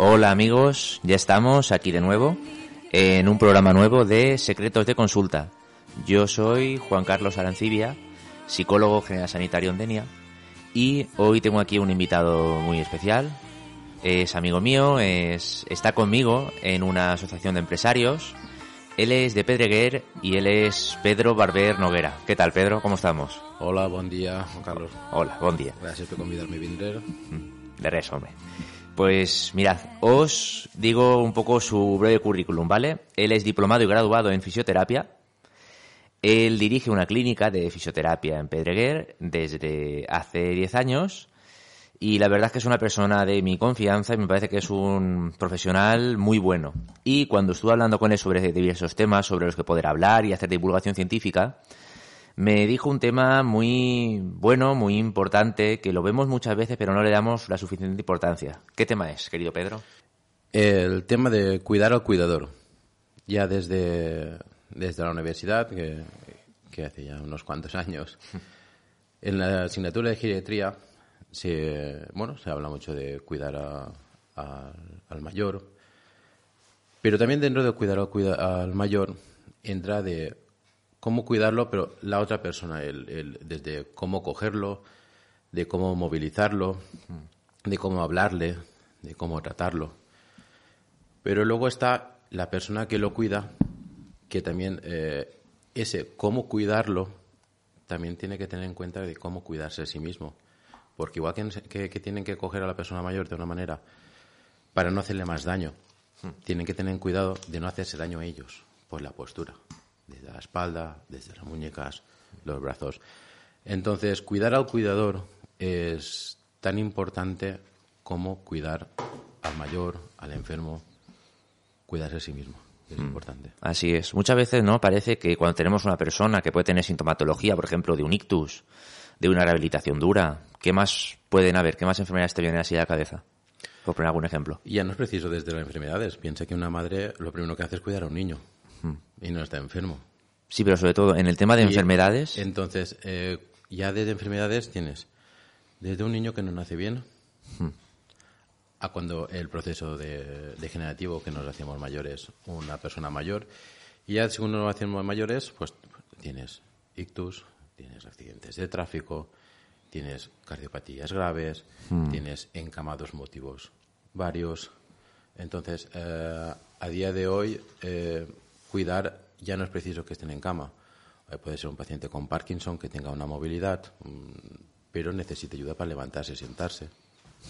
Hola amigos, ya estamos aquí de nuevo en un programa nuevo de Secretos de Consulta. Yo soy Juan Carlos Arancibia, psicólogo general sanitario en Denia, y hoy tengo aquí un invitado muy especial. Es amigo mío, es, está conmigo en una asociación de empresarios. Él es de Pedreguer y él es Pedro Barber Noguera. ¿Qué tal, Pedro? ¿Cómo estamos? Hola, buen día, Juan Carlos. Hola, buen día. Gracias por convidarme a vindre. De res, hombre. Pues mirad, os digo un poco su breve currículum, ¿vale? Él es diplomado y graduado en fisioterapia. Él dirige una clínica de fisioterapia en Pedreguer desde hace 10 años y la verdad es que es una persona de mi confianza y me parece que es un profesional muy bueno. Y cuando estuve hablando con él sobre diversos temas sobre los que poder hablar y hacer divulgación científica, me dijo un tema muy bueno, muy importante, que lo vemos muchas veces pero no le damos la suficiente importancia. ¿Qué tema es, querido Pedro? El tema de cuidar al cuidador. Ya desde, desde la universidad, que, que hace ya unos cuantos años, en la asignatura de geriatría se, bueno, se habla mucho de cuidar a- a- al mayor, pero también dentro de cuidar al, cuida- al mayor entra de cómo cuidarlo, pero la otra persona, el, el- desde cómo cogerlo, de cómo movilizarlo, de cómo hablarle, de cómo tratarlo. Pero luego está la persona que lo cuida, que también eh, ese cómo cuidarlo también tiene que tener en cuenta de cómo cuidarse a sí mismo. Porque igual que, que- que tienen que coger a la persona mayor de una manera para no hacerle más daño, tienen que tener cuidado de no hacerse daño a ellos por la postura, desde la espalda, desde las muñecas, los brazos. Entonces, cuidar al cuidador es tan importante como cuidar al mayor, al enfermo, cuidarse a sí mismo. Es importante. Así es. Muchas veces, ¿no? Parece que cuando tenemos una persona que puede tener sintomatología, por ejemplo, de un ictus, de una rehabilitación dura, ¿qué más pueden haber? ¿Qué más enfermedades te vienen así a la cabeza? Por poner algún ejemplo. Y ya no es preciso desde las enfermedades. Piensa que una madre lo primero que hace es cuidar a un niño y no está enfermo. Sí, pero sobre todo en el tema de Y enfermedades. Entonces, eh, ya desde enfermedades tienes desde un niño que no nace bien a cuando el proceso de- degenerativo que nos hacemos mayores, una persona mayor, y ya según nos hacemos mayores, pues tienes ictus, tienes accidentes de tráfico, tienes cardiopatías graves, tienes encamados motivos varios. Entonces, eh, a día de hoy, eh, cuidar ya no es preciso que estén en cama. Eh, puede ser un paciente con Parkinson que tenga una movilidad, mm, pero necesite ayuda para levantarse y sentarse.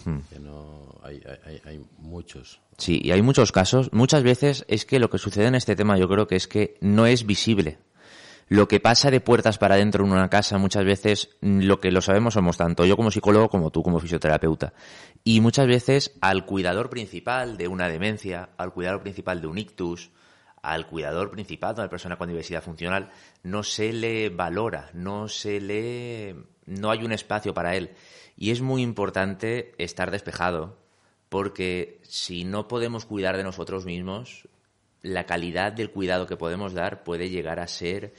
Ya no, hay, hay- hay- hay muchos. Sí, y hay muchos casos. Muchas veces es que lo que sucede en este tema yo creo que es que no es visible. Lo que pasa de puertas para adentro en una casa muchas veces mm, lo que lo sabemos somos tanto yo como psicólogo como tú como fisioterapeuta. Y muchas veces al cuidador principal de una demencia, al cuidador principal de un ictus, al cuidador principal de una persona con diversidad funcional, no se le valora, no se le no hay un espacio para él. Y es muy importante estar despejado, porque si no podemos cuidar de nosotros mismos, la calidad del cuidado que podemos dar puede llegar a ser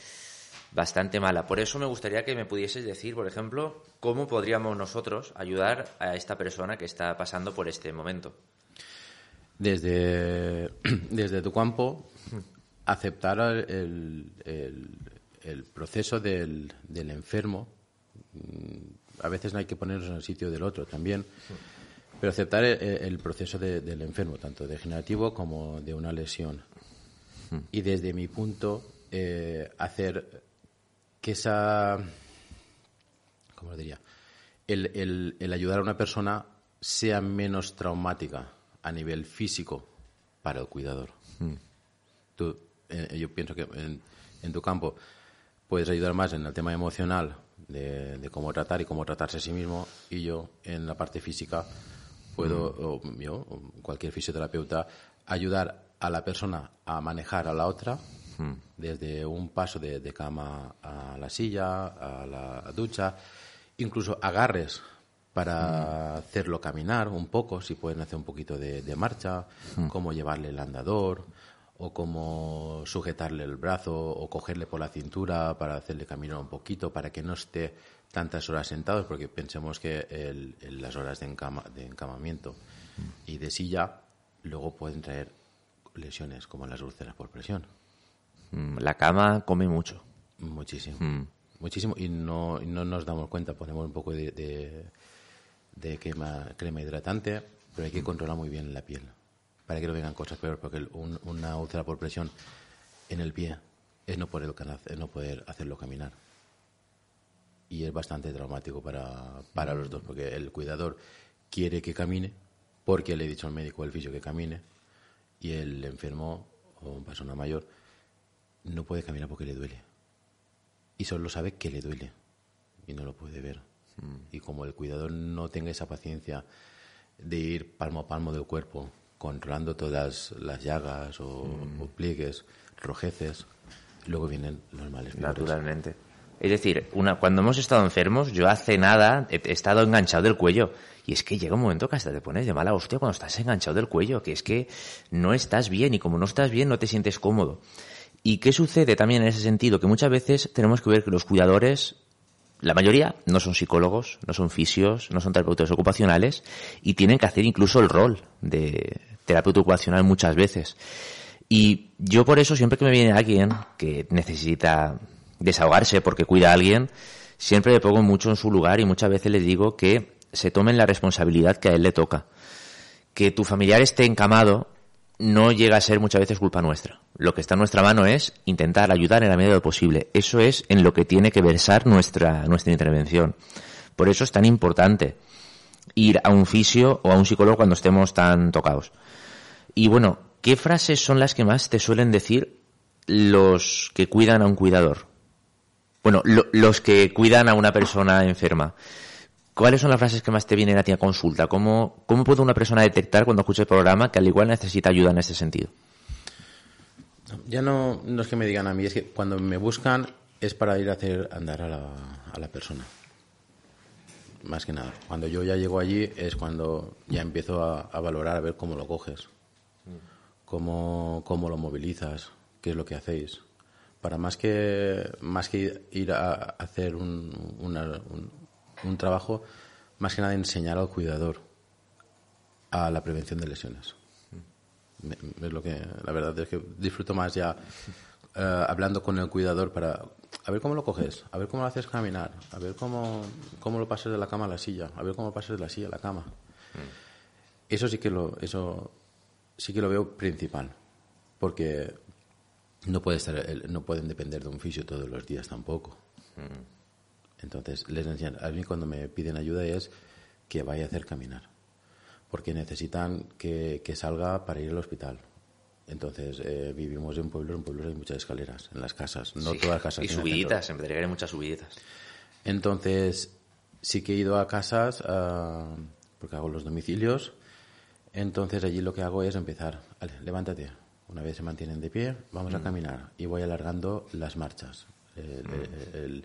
bastante mala. Por eso me gustaría que me pudieses decir, por ejemplo, cómo podríamos nosotros ayudar a esta persona que está pasando por este momento. Desde, desde tu campo, aceptar el, proceso del, enfermo. mm, A veces no hay que ponernos en el sitio del otro también. Pero aceptar el, proceso de- del enfermo, tanto degenerativo como de una lesión. Y desde mi punto, eh, hacer que esa. ¿Cómo lo diría? El, el- ayudar a una persona sea menos traumática a nivel físico para el cuidador. Tú, eh, yo pienso que en, en tu campo puedes ayudar más en el tema emocional de, de cómo tratar y cómo tratarse a sí mismo y yo en la parte física puedo, o yo, o cualquier fisioterapeuta, ayudar a la persona a manejar a la otra desde un paso de, de cama a la silla, a la ducha, incluso agarres para hacerlo caminar un poco, si pueden hacer un poquito de, de marcha, cómo llevarle el andador, o cómo sujetarle el brazo, o cogerle por la cintura para hacerle caminar un poquito, para que no esté tantas horas sentados, porque pensemos que el- el- las horas de, encama- de encamamiento y de silla luego pueden traer lesiones como las úlceras por presión. Mm, La cama come mucho. Muchísimo. Mm. Muchísimo. Y no, no nos damos cuenta. Ponemos un poco de, de, de crema, crema hidratante, pero hay que controlar muy bien la piel para que no vengan cosas peores, porque el- un- una úlcera por presión en el pie es no poder, cana- es no poder hacerlo caminar. Y es bastante traumático para, para los dos, porque el cuidador quiere que camine, porque le he dicho al médico, al fisio, que camine, y el enfermo o persona mayor no puede caminar porque le duele. Y solo sabe que le duele y no lo puede ver. Y como el cuidador no tenga esa paciencia de ir palmo a palmo del cuerpo, controlando todas las llagas o, o pliegues, rojeces, luego vienen los males peores. Naturalmente. Es decir, una, cuando hemos estado enfermos, yo hace nada he, he estado enganchado del cuello. Y es que llega un momento que hasta te pones de mala hostia cuando estás enganchado del cuello, que es que no estás bien y como no estás bien no te sientes cómodo. ¿Y qué sucede también en ese sentido? Que muchas veces tenemos que ver que los cuidadores, la mayoría, no son psicólogos, no son fisios, no son terapeutas ocupacionales y tienen que hacer incluso el rol de terapeuta ocupacional muchas veces. Y yo por eso siempre que me viene alguien que necesita desahogarse porque cuida a alguien, siempre le pongo mucho en su lugar y muchas veces le digo que se tomen la responsabilidad que a él le toca. Que tu familiar esté encamado no llega a ser muchas veces culpa nuestra. Lo que está en nuestra mano es intentar ayudar en la medida de lo posible. Eso es en lo que tiene que versar nuestra, nuestra intervención. Por eso es tan importante ir a un fisio o a un psicólogo cuando estemos tan tocados. Y bueno, ¿qué frases son las que más te suelen decir los que cuidan a un cuidador? Bueno, lo- los que cuidan a una persona enferma. ¿Cuáles son las frases que más te vienen a ti a consulta? ¿Cómo, cómo puede una persona detectar cuando escucha el programa que al igual necesita ayuda en ese sentido? Ya no, no es que me digan a mí, es que cuando me buscan es para ir a hacer andar a la, a la persona. Más que nada. Cuando yo ya llego allí es cuando ya empiezo a, a valorar, a ver cómo lo coges, cómo, cómo lo movilizas, qué es lo que hacéis. Para más que, más que ir a hacer un, una- un, un trabajo, más que nada enseñar al cuidador a la prevención de lesiones. Es lo que la verdad es que disfruto más ya eh, hablando con el cuidador para a ver cómo lo coges, a ver cómo lo haces caminar, a ver cómo, cómo lo pasas de la cama a la silla, a ver cómo lo pasas de la silla a la cama. Eso sí que lo eso sí que lo veo principal, porque no puede estar no pueden depender de un fisio todos los días tampoco. Entonces, les enseñan, a mí cuando me piden ayuda es que vaya a hacer caminar porque necesitan que, que salga para ir al hospital. Entonces, eh, vivimos en pueblos, en pueblos hay muchas escaleras, en las casas, no Sí, todas las casas. Y subiditas, en Pedreguera hay muchas subiditas. Entonces, sí que he ido a casas, ah, porque hago los domicilios, entonces allí lo que hago es empezar, vale, levántate, una vez se mantienen de pie, vamos a caminar y voy alargando las marchas, el- el- el-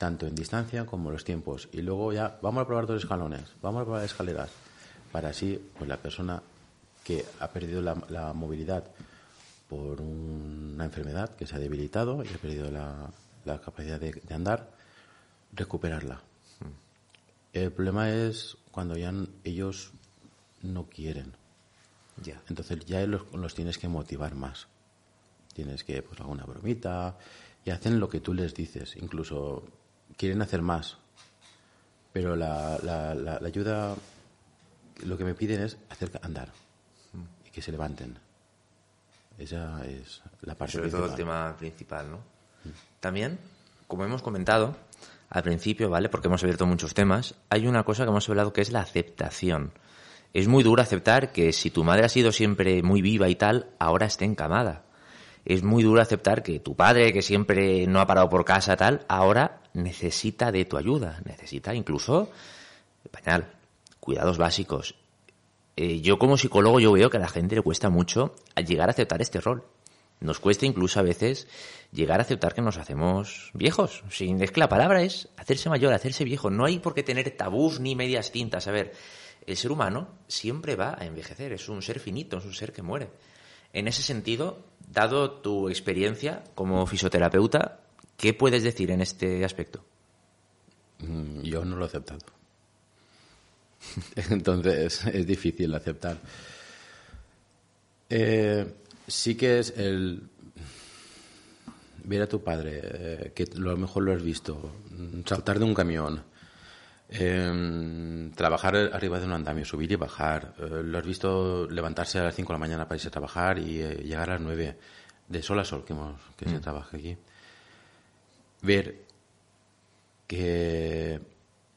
tanto en distancia como los tiempos. Y luego ya vamos a probar dos escalones, vamos a probar escaleras, para así, pues la persona que ha perdido la, la movilidad por una enfermedad que se ha debilitado y ha perdido la, la capacidad de, de andar, recuperarla. El problema es cuando ya ellos no quieren. Ya. Entonces ya los, los tienes que motivar más. Tienes que, pues, alguna bromita y hacen lo que tú les dices. Incluso quieren hacer más. Pero la, la, la- la ayuda, lo que me piden es hacer andar y que se levanten. Esa es la parte Sobre todo el tema principal, ¿no? También, como hemos comentado al principio, ¿vale? Porque hemos abierto muchos temas, hay una cosa que hemos hablado que es la aceptación. Es muy duro aceptar que si tu madre ha sido siempre muy viva y tal, ahora esté encamada. Es muy duro aceptar que tu padre, que siempre no ha parado por casa tal, ahora necesita de tu ayuda, necesita incluso pañal, cuidados básicos. Eh, yo como psicólogo yo veo que a la gente le cuesta mucho llegar a aceptar este rol. Nos cuesta incluso a veces llegar a aceptar que nos hacemos viejos. Sin, es que la palabra es hacerse mayor, hacerse viejo. No hay por qué tener tabús ni medias tintas. A ver, el ser humano siempre va a envejecer. Es un ser finito, es un ser que muere. En ese sentido, dado tu experiencia como fisioterapeuta, ¿qué puedes decir en este aspecto? Mm, Yo no lo he aceptado. Entonces es difícil aceptar. Eh, sí que es el ver a tu padre, eh, que lo mejor lo has visto, saltar de un camión, eh, trabajar arriba de un andamio, subir y bajar, eh, lo has visto levantarse a las 5 de la mañana para irse a trabajar y eh, llegar a las 9 de sol a sol que, hemos, que se trabaja aquí. Ver que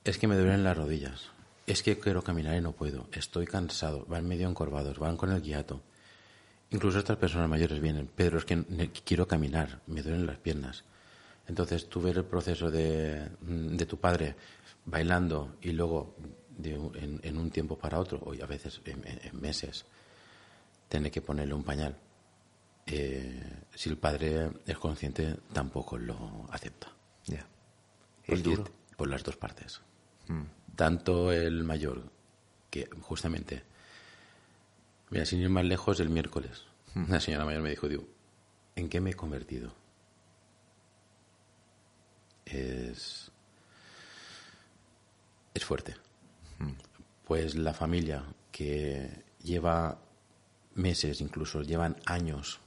es que me duelen las rodillas, es que quiero caminar y no puedo, estoy cansado, van medio encorvados, van con el guiato. Incluso estas personas mayores vienen, Pedro, es que quiero caminar, me duelen las piernas. Entonces tú ver el proceso de, mm, de tu padre bailando y luego de un- en, en un tiempo para otro, o a veces en, meses, tener que ponerle un pañal. Eh, si el padre es consciente, tampoco lo acepta. Ya. Por, Es duro. por las dos partes. Tanto el mayor, que justamente, mira, sin ir más lejos, el miércoles, una señora mayor me dijo, digo, ¿en qué me he convertido? Es, es fuerte. Pues la familia que lleva meses, incluso llevan años,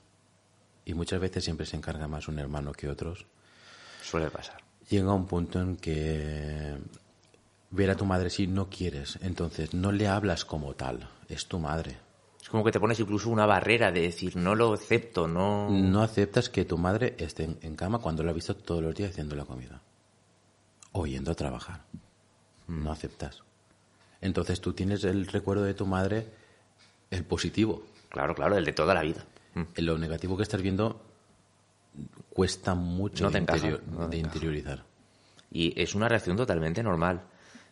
y muchas veces siempre se encarga más un hermano que otros, Suele pasar. llega un punto en que ver a tu madre si no quieres, entonces no le hablas como tal, es tu madre. Es como que te pones incluso una barrera de decir, no lo acepto, no... No aceptas que tu madre esté en, cama cuando la has visto todos los días haciendo la comida o yendo a trabajar. No aceptas. Entonces tú tienes el recuerdo de tu madre, el positivo. Claro, claro, el de toda la vida. Mm. En lo negativo que estás viendo cuesta mucho No de, encaja, no encaja. interiorizar. Y es una reacción totalmente normal.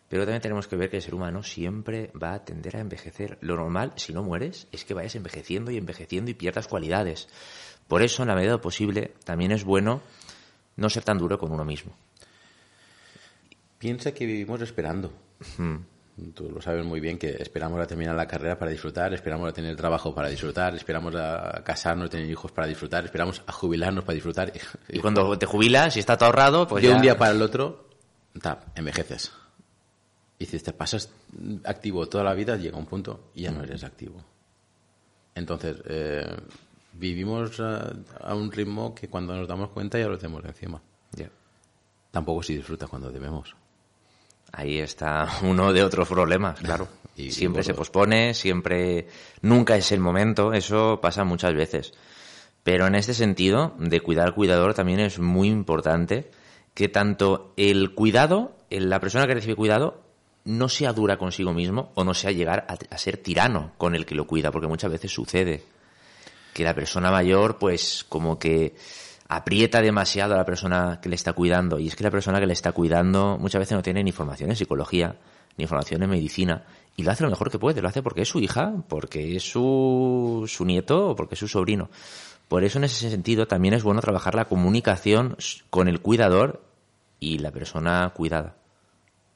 Pero también tenemos que ver que el ser humano siempre va a tender a envejecer. Lo normal, si no mueres, es que vayas envejeciendo y envejeciendo y pierdas cualidades. Por eso, en la medida posible, también es bueno no ser tan duro con uno mismo. Piensa que vivimos esperando. Mm. Tú lo sabes muy bien que esperamos a terminar la carrera para disfrutar, esperamos a tener trabajo para disfrutar, esperamos a casarnos, tener hijos para disfrutar, esperamos a jubilarnos para disfrutar. Y cuando te jubilas y está todo ahorrado, pues de ya... un día para el otro, ta, envejeces. Y si te pasas activo toda la vida, llega un punto y ya no eres activo. Entonces, eh, vivimos a, a un ritmo que cuando nos damos cuenta ya lo tenemos encima. Tampoco si disfrutas cuando debemos. Ahí está uno de otros problemas, claro. Y- y siempre se pospone, siempre nunca es el momento, eso pasa muchas veces. Pero en este sentido, de cuidar al cuidador también es muy importante que tanto el cuidado, la persona que recibe cuidado, no sea dura consigo mismo o no sea llegar a, a ser tirano con el que lo cuida, porque muchas veces sucede que la persona mayor, pues como que aprieta demasiado a la persona que le está cuidando. Y es que la persona que le está cuidando muchas veces no tiene ni formación en psicología, ni formación en medicina, y lo hace lo mejor que puede, lo hace porque es su hija, porque es su, su nieto o porque es su sobrino. Por eso, en ese sentido, también es bueno trabajar la comunicación con el cuidador y la persona cuidada.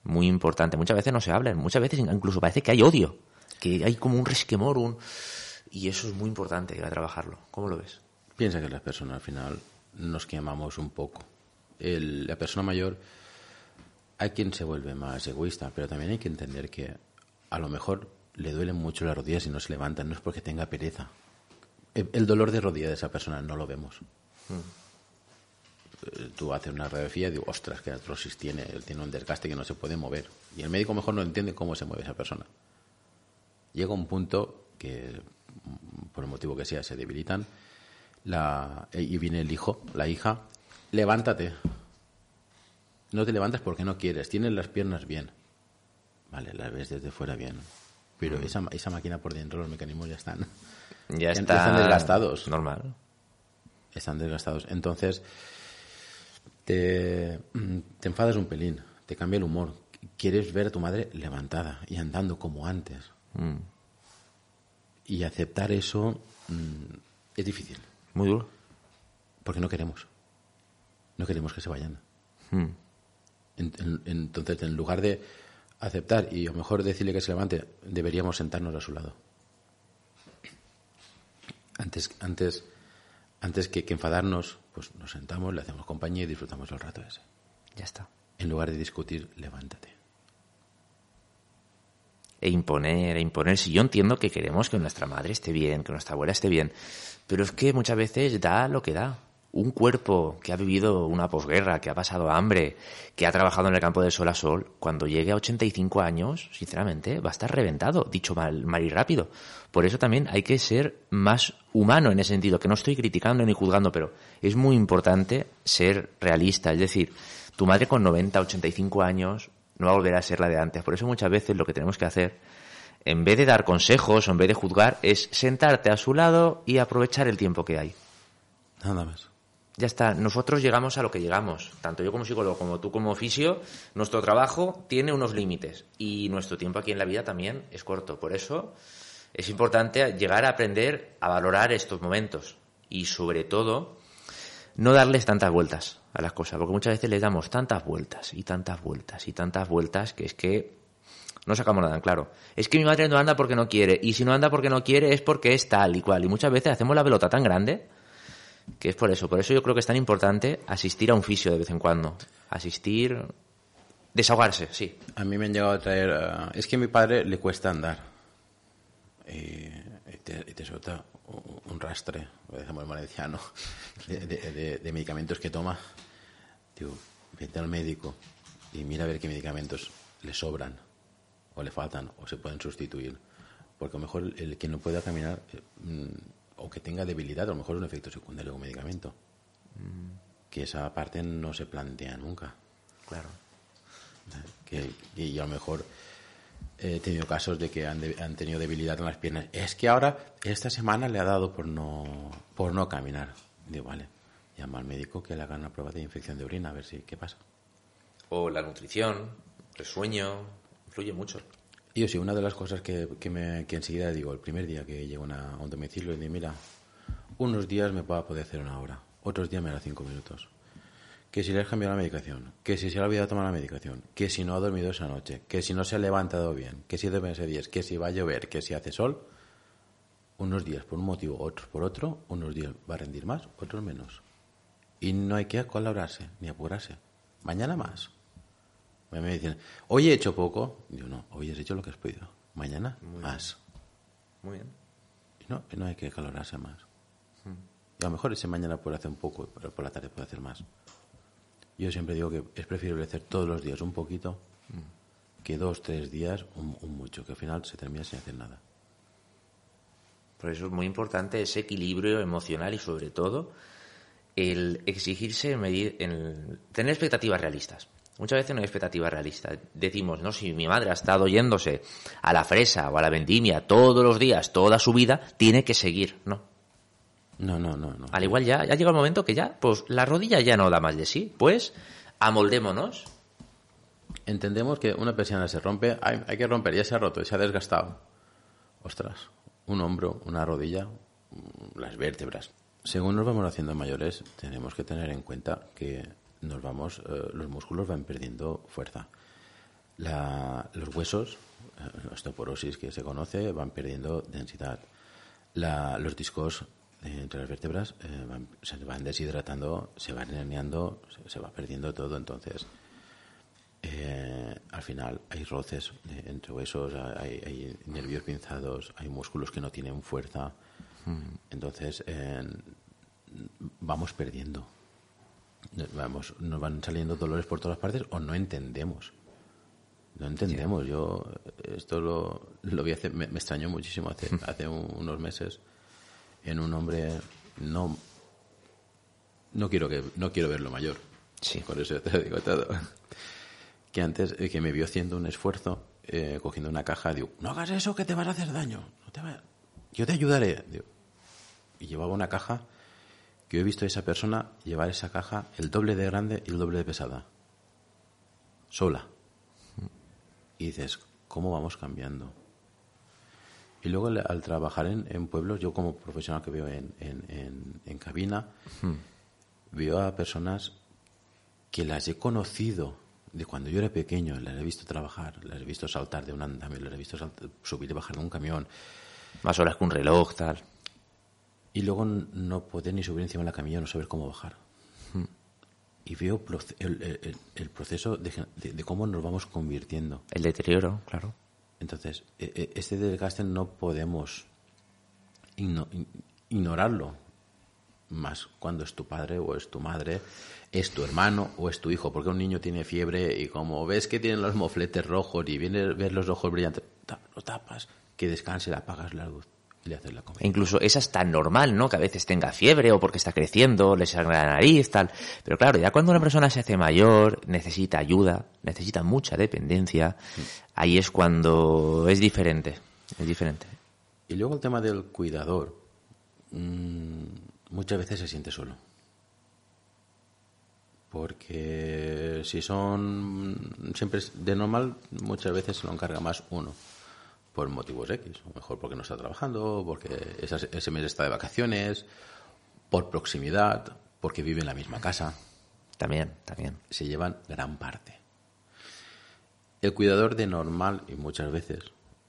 Muy importante. Muchas veces no se hablan, muchas veces incluso parece que hay odio, que hay como un resquemor, un... Y eso es muy importante ir a trabajarlo. ¿Cómo lo ves? Piensa que las personas al final nos quemamos un poco. El- la persona mayor, hay quien se vuelve más egoísta, pero también hay que entender que a lo mejor le duelen mucho las rodillas y no se levanta, no es porque tenga pereza. El, el dolor de rodilla de esa persona no lo vemos. Eh, Tú haces una radiografía y digo, ostras, que artrosis tiene, él tiene un desgaste que no se puede mover. Y el médico mejor no entiende cómo se mueve esa persona. Llega un punto que, por el motivo que sea, se debilitan la, y viene el hijo, la hija, levántate. No te levantas porque no quieres, tienes las piernas bien. Vale, las ves desde fuera bien. Pero esa, esa máquina por dentro, los mecanismos ya están, Ya Ya está están desgastados. Normal. están desgastados. Entonces, te, mm, te enfadas un pelín, te cambia el humor. Quieres ver a tu madre levantada y andando como antes. Mm. Y aceptar eso mm, es difícil, Muy duro. porque no queremos. No queremos que se vayan. Mm. En- en- entonces, en lugar de aceptar y a lo mejor decirle que se levante, deberíamos sentarnos a su lado. Antes, antes, antes que, que enfadarnos, pues nos sentamos, le hacemos compañía y disfrutamos el rato ese. Ya está. En lugar de discutir, levántate. E imponer, e imponer. Si yo entiendo que queremos que nuestra madre esté bien, que nuestra abuela esté bien, pero es que muchas veces da lo que da. Un cuerpo que ha vivido una posguerra, que ha pasado hambre, que ha trabajado en el campo de sol a sol, cuando llegue a 85 años, sinceramente, va a estar reventado, dicho mal, mal y rápido. Por eso también hay que ser más humano en ese sentido, que no estoy criticando ni juzgando, pero es muy importante ser realista. Es decir, tu madre con 90, 85 años no va a volver a ser la de antes. Por eso muchas veces lo que tenemos que hacer, en vez de dar consejos o en vez de juzgar, es sentarte a su lado y aprovechar el tiempo que hay. Nada más. Ya está, nosotros llegamos a lo que llegamos. Tanto yo como psicólogo como tú como oficio, nuestro trabajo tiene unos límites y nuestro tiempo aquí en la vida también es corto. Por eso es importante llegar a aprender a valorar estos momentos y sobre todo no darles tantas vueltas a las cosas, porque muchas veces les damos tantas vueltas y tantas vueltas y tantas vueltas que es que no sacamos nada en claro. Es que mi madre no anda porque no quiere, y si no anda porque no quiere es porque es tal y cual. Y muchas veces hacemos la pelota tan grande que es por eso. Por eso yo creo que es tan importante asistir a un fisio de vez en cuando. Asistir, desahogarse, sí. A mí me han llegado a traer... eh, es que a mi padre le cuesta andar. Y te, y te un- rastre, decimos en valenciano, de, de- de- de medicamentos que toma. Digo, vete al médico y mira a ver qué medicamentos le sobran o le faltan o se pueden sustituir. Porque a lo mejor el que no pueda caminar eh, mm, o que tenga debilidad, a lo mejor es un efecto secundario de un medicamento. Que esa parte no se plantea nunca. Claro. Que, y a lo mejor he tenido casos de que han, de- han tenido debilidad en las piernas. Es que ahora, esta semana le ha dado por no, por no caminar. Digo, vale, llama al médico que le haga una prueba de infección de orina a ver si qué pasa. O la nutrición, el sueño, influye mucho. Y yo sí, una de las cosas que, que, me, que enseguida digo, el primer día que llego a, un domicilio, digo, mira, unos días me va a poder hacer una hora, otros días me da cinco minutos. Que si le has cambiado la medicación, que si se le ha olvidado tomar la medicación, que si no ha dormido esa noche, que si no se ha levantado bien, que si debe ser 10, que si va a llover, que si hace sol, unos días por un motivo, otros por otro, unos días va a rendir más, otros menos. Y no hay que colaborarse ni apurarse. Mañana más. Me dicen, hoy he hecho poco. Digo, no, hoy has hecho lo que has podido. Mañana más. Muy bien. Y no, no hay que calorarse más. Y a lo mejor ese mañana puede hacer un poco, pero por la tarde puede hacer más. Yo siempre digo que es preferible hacer todos los días un poquito que dos, tres días un, mucho, que al final se termina sin hacer nada. Por eso es muy importante ese equilibrio emocional y sobre todo el exigirse medir, el tener expectativas realistas. Muchas veces no hay expectativas realistas. Decimos, no, si mi madre ha estado yéndose a la fresa o a la vendimia todos los días, toda su vida, tiene que seguir. No. No, no, no, no. Al igual ya, ya llega el momento que ya, pues la rodilla ya no da más de sí. Pues amoldémonos. Entendemos que una persiana se rompe, hay, hay que romper, ya se ha roto, se ha desgastado. Ostras, un hombro, una rodilla, las vértebras. Según nos vamos haciendo mayores, tenemos que tener en cuenta que nos vamos, eh, los músculos van perdiendo fuerza. La- los huesos, eh, la osteoporosis que se conoce, van perdiendo densidad. La- los discos entre las vértebras eh, van- se van deshidratando, se van herniando, se, se va perdiendo todo. Entonces, eh, al final hay roces eh, entre huesos, hay, hay nervios pinzados, hay músculos que no tienen fuerza. Entonces, eh, vamos perdiendo. Vamos, nos van saliendo dolores por todas partes o no entendemos. No entendemos. Yo esto lo, lo vi hace, me, me extrañó muchísimo hace, hace un- unos meses en un hombre no no quiero que no quiero verlo mayor. Sí. Por eso te lo digo todo. Que antes eh, que me vio haciendo un esfuerzo eh, cogiendo una caja, digo, no hagas eso que te vas a hacer daño. No te va- Yo te ayudaré. Digo, y llevaba una caja que yo he visto a esa persona llevar esa caja el doble de grande y el doble de pesada. Sola. Y dices, ¿cómo vamos cambiando? Y luego al- al trabajar en, en pueblos, yo como profesional que veo en, en, en- cabina, veo a personas que las he conocido de cuando yo era pequeño, las he visto trabajar, las he visto saltar de un andamio, las he visto subir y bajar de un camión, Más horas que un reloj, tal. y luego no poder ni subir encima de la camilla, no saber cómo bajar. Y veo el, el- el- el proceso de, gen- de- de cómo nos vamos convirtiendo. El deterioro, claro. Entonces, este desgaste no podemos igno- ignorarlo. Más cuando es tu padre o es tu madre, es tu hermano o es tu hijo, porque un niño tiene fiebre y como ves que tienen los mofletes rojos y viene ver los ojos brillantes, lo tapas, que descanse, le apagas la luz y le haces la comida. E incluso es hasta normal, ¿no? Que a veces tenga fiebre o porque está creciendo, le sangra la nariz, tal. Pero claro, ya cuando una persona se hace mayor, necesita ayuda, necesita mucha dependencia, ahí es cuando es diferente. Es diferente. Y luego el tema del cuidador, mm, muchas veces se siente solo. Porque si son siempre de normal, muchas veces se lo encarga más uno por motivos X, o mejor porque no está trabajando, porque ese mes está de vacaciones, por proximidad, porque vive en la misma casa, También, también. se llevan gran parte. El cuidador de normal, y muchas veces,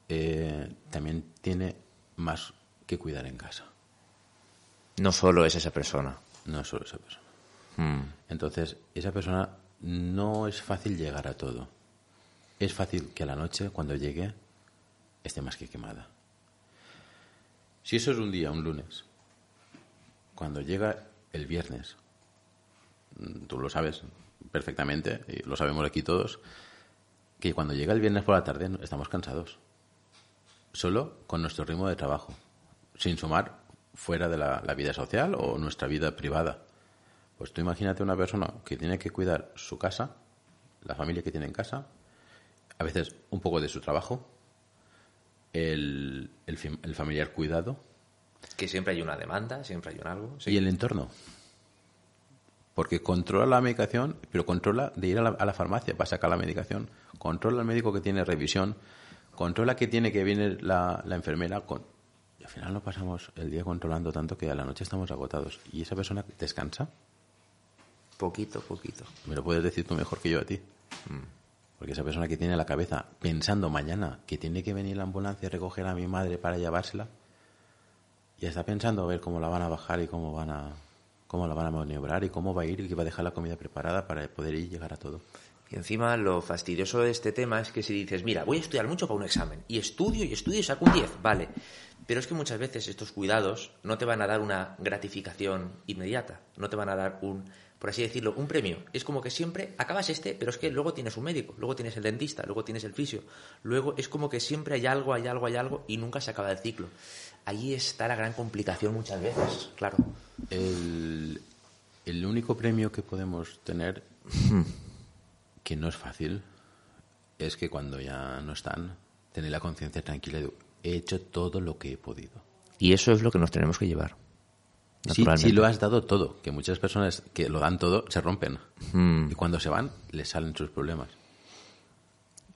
eh, también tiene más que cuidar en casa, No solo es esa persona. no solo esa persona. Mm. Entonces, esa persona no es fácil llegar a todo. Es fácil que a la noche, cuando llegue, esté más que quemada. Si eso es un día, un lunes, cuando llega el viernes, mm, tú lo sabes perfectamente, y lo sabemos aquí todos, que cuando llega el viernes por la tarde estamos cansados. Solo con nuestro ritmo de trabajo, sin sumar fuera de la, la vida social o nuestra vida privada. Pues tú imagínate una persona que tiene que cuidar su casa, la familia que tiene en casa, a veces un poco de su trabajo, el, el fam- el familiar cuidado Que siempre hay una demanda, siempre hay un algo. y el entorno. Porque controla la medicación, pero controla de ir a la, a la farmacia para sacar la medicación, controla al médico que tiene revisión, controla que tiene que viene la, la enfermera. Con... Y al final no pasamos el día controlando tanto que a la noche estamos agotados. ¿Y esa persona descansa? Poquito, poquito. Me lo puedes decir tú mejor que yo a ti. Porque esa persona que tiene la cabeza pensando mañana que tiene que venir la ambulancia a recoger a mi madre para llevársela, ya está pensando a ver cómo la van a bajar y cómo van a cómo la van a maniobrar y cómo va a ir y que va a dejar la comida preparada para poder ir y llegar a todo. Y encima lo fastidioso de este tema es que si dices, mira, voy a estudiar mucho para un examen, y estudio y estudio y saco un 10, vale. Pero es que muchas veces estos cuidados no te van a dar una gratificación inmediata, no te van a dar un, por así decirlo, un premio. Es como que siempre acabas este, pero es que luego tienes un médico, luego tienes el dentista, luego tienes el fisio, luego es como que siempre hay algo, hay algo, hay algo, y nunca se acaba el ciclo. Allí está la gran complicación muchas veces, claro. El, el único premio que podemos tener, que no es fácil, es que cuando ya no están, tener la conciencia tranquila de he hecho todo lo que he podido. Y eso es lo que nos tenemos que llevar. Naturalmente. sí lo has dado todo, que muchas personas que lo dan todo se rompen. Mm. Y cuando se van, les salen sus problemas.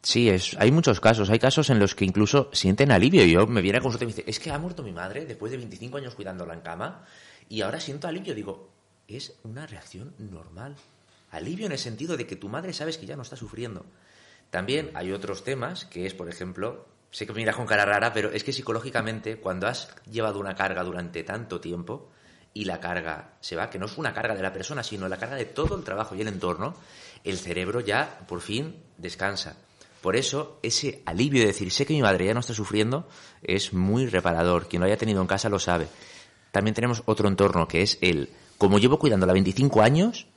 Sí, es, hay muchos casos. Hay casos en los que incluso sienten alivio. Yo me viene a consulta y me dice, es que ha muerto mi madre después de 25 años cuidándola en cama y ahora siento alivio. Digo, es una reacción normal. Alivio en el sentido de que tu madre sabes que ya no está sufriendo. También hay otros temas que es, por ejemplo, sé que me miras con cara rara, pero es que psicológicamente cuando has llevado una carga durante tanto tiempo y la carga se va, que no es una carga de la persona, sino la carga de todo el trabajo y el entorno, el cerebro ya por fin descansa. Por eso, ese alivio de decir, sé que mi madre ya no está sufriendo, es muy reparador. Quien lo haya tenido en casa lo sabe. También tenemos otro entorno que es el, como llevo cuidándola 25 años,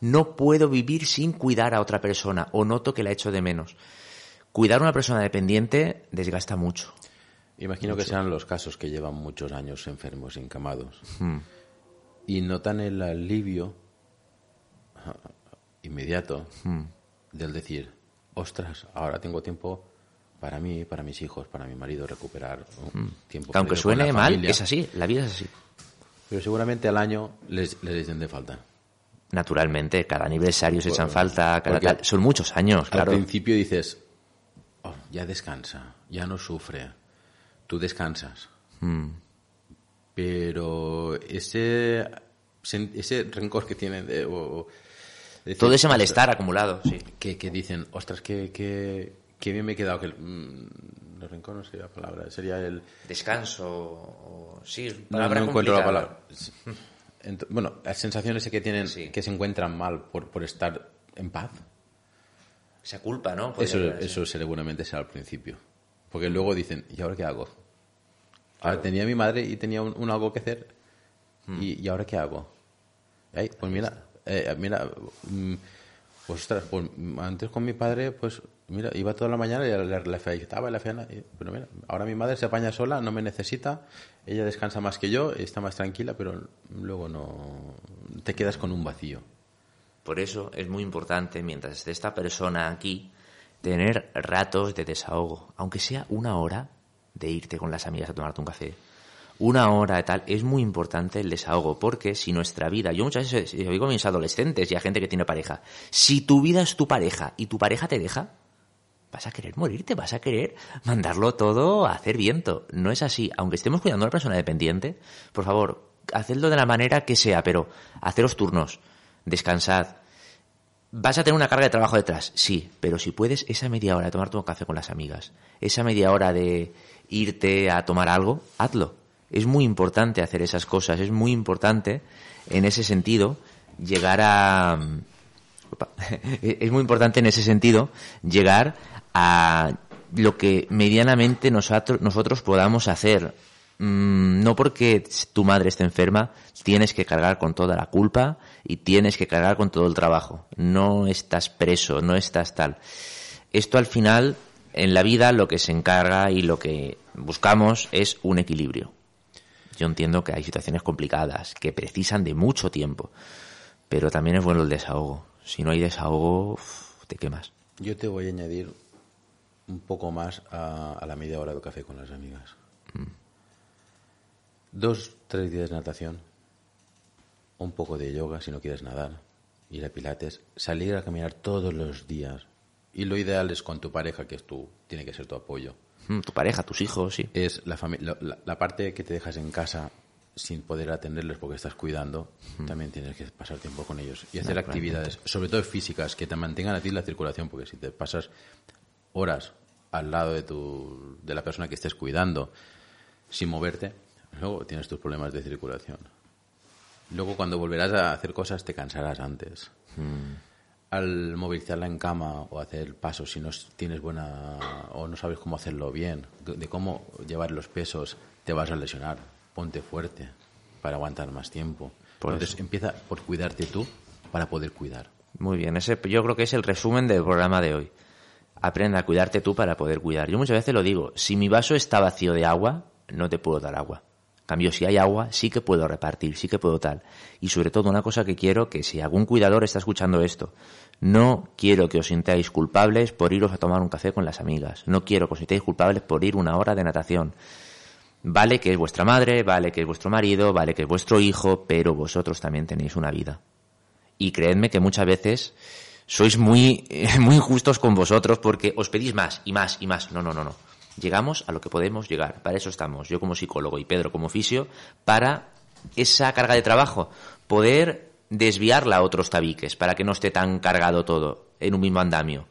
no puedo vivir sin cuidar a otra persona o noto que la echo de menos. Cuidar a una persona dependiente desgasta mucho. Imagino que sean los casos que llevan muchos años enfermos, encamados. Hmm. Y notan el alivio inmediato Hmm. del decir, ostras, ahora tengo tiempo para mí, para mis hijos, para mi marido, recuperar ¿no? tiempo. Hmm. Que aunque suene mal, familia. es así, la vida es así. Pero seguramente al año les, les den de falta. Naturalmente, cada aniversario se echan falta, cada tal- son muchos años, claro. Al principio dices, "Oh, ya descansa, ya no sufre, tú descansas. Mm. Pero ese, ese rencor que tienen de, o- decir, Todo ese "Ostras", malestar acumulado, sí. que, que dicen, ostras, que, que, que bien me he quedado. Que, mm, el rencor no sería la palabra, sería el... Descanso, o, sí, No, palabra no encuentro la palabra. Ent- bueno, las sensaciones que tienen Sí. que se encuentran mal por, por estar en paz. Esa culpa, ¿no? Podría Eso, eso seguramente será al principio. Porque luego dicen, ¿y ahora qué hago? Tenía mi madre y tenía un, algo que hacer. Hmm. ¿Y, ¿Y, ahora qué hago? pues mira, eh, mira, mm, pues, pues antes con mi padre, pues mira, iba toda la mañana y le, le felicitaba y la feana. pero mira, ahora mi madre se apaña sola, no me necesita, ella descansa más que yo, está más tranquila, pero luego no te quedas con un vacío. Por eso es muy importante, mientras esté esta persona aquí, tener ratos de desahogo, aunque sea una hora de irte con las amigas a tomarte un café. Una hora y tal, es muy importante el desahogo, porque si nuestra vida, yo muchas veces digo a mis adolescentes y a gente que tiene pareja, si tu vida es tu pareja y tu pareja te deja, vas a querer morirte, vas a querer mandarlo todo a hacer viento. No es así. Aunque estemos cuidando a una persona dependiente, por favor, hacedlo de la manera que sea, pero haceros turnos descansad. ¿Vas a tener una carga de trabajo detrás? Sí, pero si puedes, esa media hora de tomar un café con las amigas, esa media hora de irte a tomar algo, hazlo. Es muy importante hacer esas cosas, es muy importante en ese sentido llegar a... Es muy importante en ese sentido llegar a lo que medianamente nosotros, nosotros podamos hacer. Mm, no porque tu madre esté enferma, tienes que cargar con toda la culpa y tienes que cargar con todo el trabajo. No estás preso, no estás tal. Esto al final, en la vida, lo que se encarga y lo que buscamos es un equilibrio. Yo entiendo que hay situaciones complicadas, que precisan de mucho tiempo, pero también es bueno el desahogo. Si no hay desahogo, te quemas. Yo te voy a añadir un poco más a, la media hora de café con las amigas. Mm. Dos, tres días de natación, un poco de yoga si no quieres nadar, ir a pilates, salir a caminar todos los días. Y lo ideal es con tu pareja, que es tu, tiene que ser tu apoyo. Mm, tu pareja, tus hijos, sí. Es la, la, la, parte que te dejas en casa sin poder atenderles porque estás cuidando, mm. también tienes que pasar tiempo con ellos y hacer actividades, sobre todo físicas, que te mantengan a ti la circulación, porque si te pasas horas al lado de, tu, de la persona que estés cuidando sin moverte, luego tienes tus problemas de circulación. Luego cuando volverás a hacer cosas te cansarás antes. Hmm. Al movilizarla en cama o hacer pasos si no tienes buena o no sabes cómo hacerlo bien, de cómo llevar los pesos, te vas a lesionar. Ponte fuerte para aguantar más tiempo. Entonces empieza por cuidarte tú para poder cuidar. Muy bien, ese yo creo que es el resumen del programa de hoy. Aprende a cuidarte tú para poder cuidar. Yo muchas veces lo digo, si mi vaso está vacío de agua, no te puedo dar agua cambio, si hay agua, sí que puedo repartir, sí que puedo tal. Y sobre todo una cosa que quiero, que si algún cuidador está escuchando esto, no quiero que os sintáis culpables por iros a tomar un café con las amigas. No quiero que os sintáis culpables por ir una hora de natación. Vale que es vuestra madre, vale que es vuestro marido, vale que es vuestro hijo, pero vosotros también tenéis una vida. Y creedme que muchas veces sois muy, muy injustos con vosotros porque os pedís más y más y más. No, no, no, no. Llegamos a lo que podemos llegar. Para eso estamos, yo como psicólogo y Pedro como fisio, para esa carga de trabajo, poder desviarla a otros tabiques, para que no esté tan cargado todo en un mismo andamio.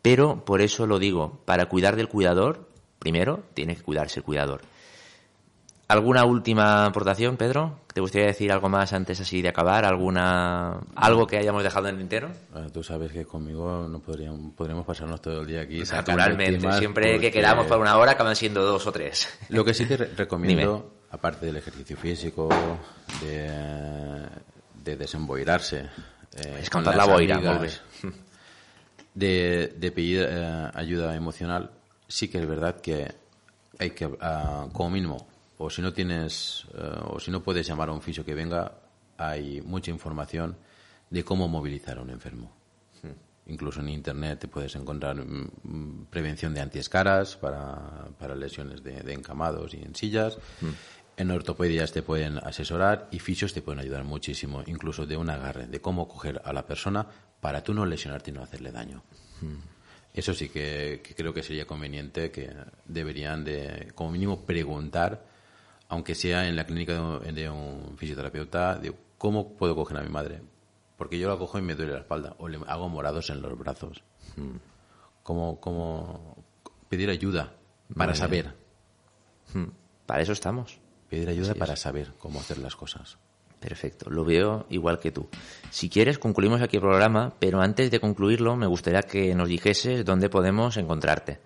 Pero por eso lo digo, para cuidar del cuidador, primero tiene que cuidarse el cuidador. ¿Alguna última aportación, Pedro? ¿Te gustaría decir algo más antes así de acabar? ¿Alguna algo que hayamos dejado en el entero? tú sabes que conmigo no podríamos, podríamos pasarnos todo el día aquí. Naturalmente, siempre que quedamos por una hora acaban siendo dos o tres. Lo que sí te recomiendo, aparte del ejercicio físico, de, de desemboirarse, eh, es contar la boira, de, de pedir eh, ayuda emocional, sí que es verdad que hay que, ah, como mínimo, o si no tienes eh, o si no puedes llamar a un fisio que venga, hay mucha información de cómo movilizar a un enfermo. Hmm. Incluso en internet te puedes encontrar mm, mm, prevención de antiescaras para, para lesiones de, encamados y en sillas. Hmm. En ortopedias te pueden asesorar y fisios te pueden ayudar muchísimo, incluso de un agarre, de cómo coger a la persona para tú no lesionarte y no hacerle daño. Hmm. Eso sí que, que, creo que sería conveniente que deberían de, como mínimo, preguntar aunque sea en la clínica de un, fisioterapeuta, de cómo puedo coger a mi madre. Porque yo la cojo y me duele la espalda, o le hago morados en los brazos. Hmm. Como, pedir ayuda para saber. Hmm. Para eso estamos. Pedir ayuda para saber cómo hacer las cosas. Perfecto, lo veo igual que tú. Si quieres, concluimos aquí el programa, pero antes de concluirlo, me gustaría que nos dijeses dónde podemos encontrarte.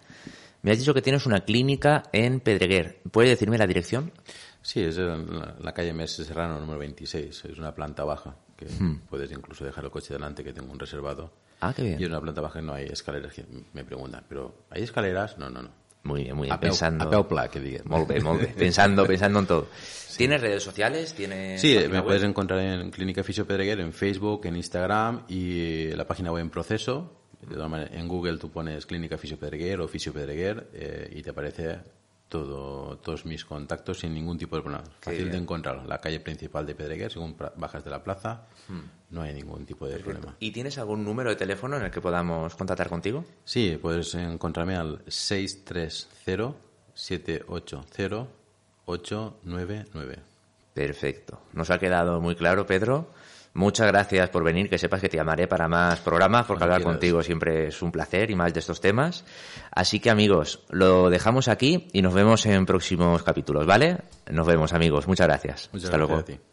Me has dicho que tienes una clínica en Pedreguer. ¿Puedes decirme la dirección? Sí, es en la, calle Mestre Serrano número 26. Es una planta baja que puedes incluso dejar el coche delante, que tengo un reservado. Ah, qué bien. Y es una planta baja no hay escaleras. que Me preguntan, ¿pero hay escaleras? No, no, no. Muy bien, muy bien. A peu, pensando. a peu pla, que digan. Molt bé, molt bé. Pensando, pensando en todo. ¿Tienes redes sociales? ¿Tienes Sí, me web? puedes encontrar en Clínica Fisio Pedreguer, en Facebook, en Instagram y la página web en proceso. De todas maneras, en Google tú pones Clínica Fisio Pedreguer o Fisio Pedreguer eh, y te aparece todo, todos mis contactos sin ningún tipo de problema. Fácil de encontrar. La calle principal de Pedreguer, según bajas de la plaza, no hay ningún tipo de problema. ¿Y tienes algún número de teléfono en el que podamos contactar contigo? Sí, puedes encontrarme al 630-780-899. Perfecto. Nos ha quedado muy claro, Pedro. Muchas gracias por venir, que sepas que te llamaré para más programas, porque hablar contigo siempre es un placer y más de estos temas. Así que amigos, lo dejamos aquí y nos vemos en próximos capítulos, ¿vale? Nos vemos amigos, muchas gracias. Muchas Hasta gracias luego. a ti.